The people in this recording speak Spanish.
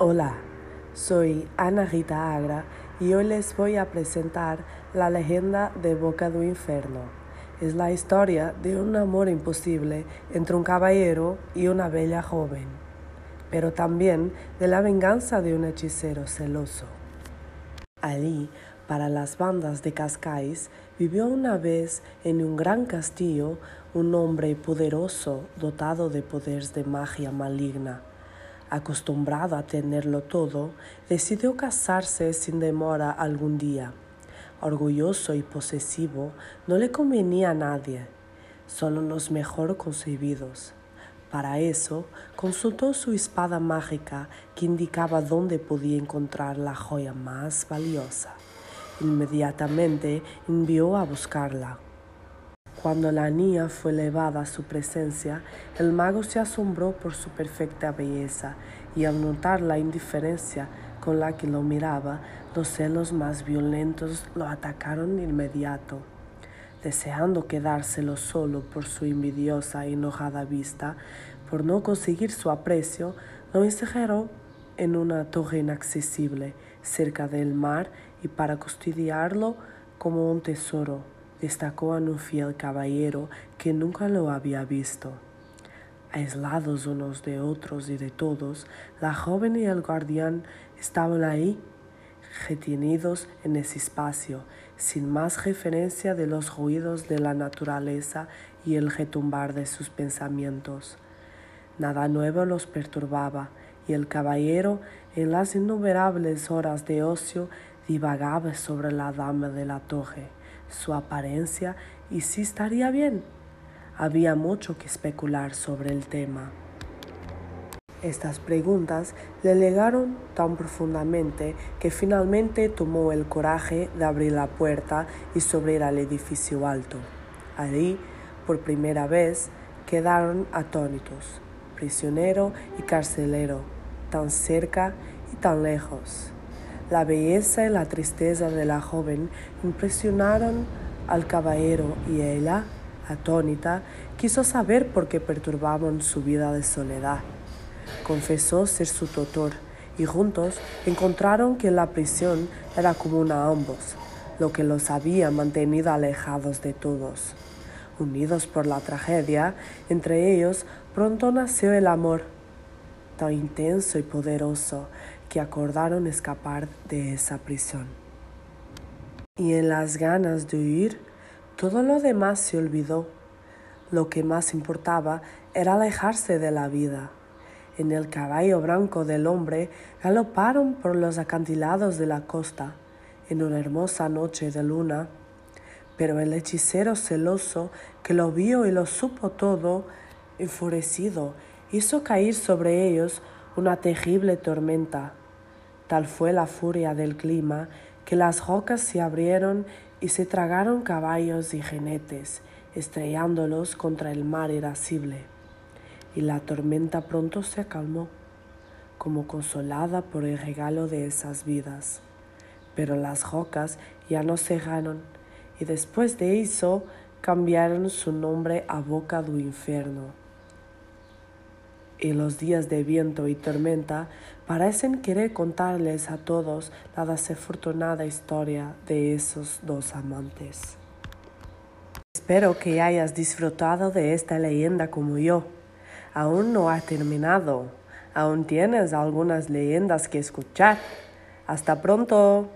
Hola, soy Ana Rita Agra y hoy les voy a presentar la leyenda de Boca do Inferno. Es la historia de un amor imposible entre un caballero y una bella joven, pero también de la venganza de un hechicero celoso. Allí, para las bandas de Cascais, vivió una vez en un gran castillo un hombre poderoso dotado de poderes de magia maligna acostumbrado a tenerlo todo, decidió casarse sin demora algún día. Orgulloso y posesivo, no le convenía a nadie, solo los mejor concebidos. Para eso, consultó su espada mágica que indicaba dónde podía encontrar la joya más valiosa. Inmediatamente envió a buscarla. Cuando la niña fue llevada a su presencia, el mago se asombró por su perfecta belleza y al notar la indiferencia con la que lo miraba, los celos más violentos lo atacaron de inmediato. Deseando quedárselo solo por su envidiosa y enojada vista, por no conseguir su aprecio, lo encerró en una torre inaccesible cerca del mar y para custodiarlo como un tesoro destacó a un fiel caballero que nunca lo había visto. Aislados unos de otros y de todos, la joven y el guardián estaban ahí, retenidos en ese espacio, sin más referencia de los ruidos de la naturaleza y el retumbar de sus pensamientos. Nada nuevo los perturbaba, y el caballero, en las innumerables horas de ocio, divagaba sobre la dama de la torre su apariencia y si estaría bien. Había mucho que especular sobre el tema. Estas preguntas le llegaron tan profundamente que finalmente tomó el coraje de abrir la puerta y subir al edificio alto. Allí, por primera vez, quedaron atónitos, prisionero y carcelero, tan cerca y tan lejos. La belleza y la tristeza de la joven impresionaron al caballero y ella, atónita, quiso saber por qué perturbaban su vida de soledad. Confesó ser su tutor y juntos encontraron que la prisión era común a ambos, lo que los había mantenido alejados de todos. Unidos por la tragedia, entre ellos pronto nació el amor, tan intenso y poderoso que acordaron escapar de esa prisión. Y en las ganas de huir, todo lo demás se olvidó. Lo que más importaba era alejarse de la vida. En el caballo blanco del hombre galoparon por los acantilados de la costa en una hermosa noche de luna. Pero el hechicero celoso, que lo vio y lo supo todo, enfurecido, hizo caer sobre ellos una terrible tormenta. Tal fue la furia del clima que las rocas se abrieron y se tragaron caballos y jinetes, estrellándolos contra el mar irascible. Y la tormenta pronto se calmó, como consolada por el regalo de esas vidas. Pero las rocas ya no cejaron, y después de eso cambiaron su nombre a Boca do Inferno y los días de viento y tormenta parecen querer contarles a todos la desafortunada historia de esos dos amantes. Espero que hayas disfrutado de esta leyenda como yo. Aún no ha terminado. Aún tienes algunas leyendas que escuchar. Hasta pronto.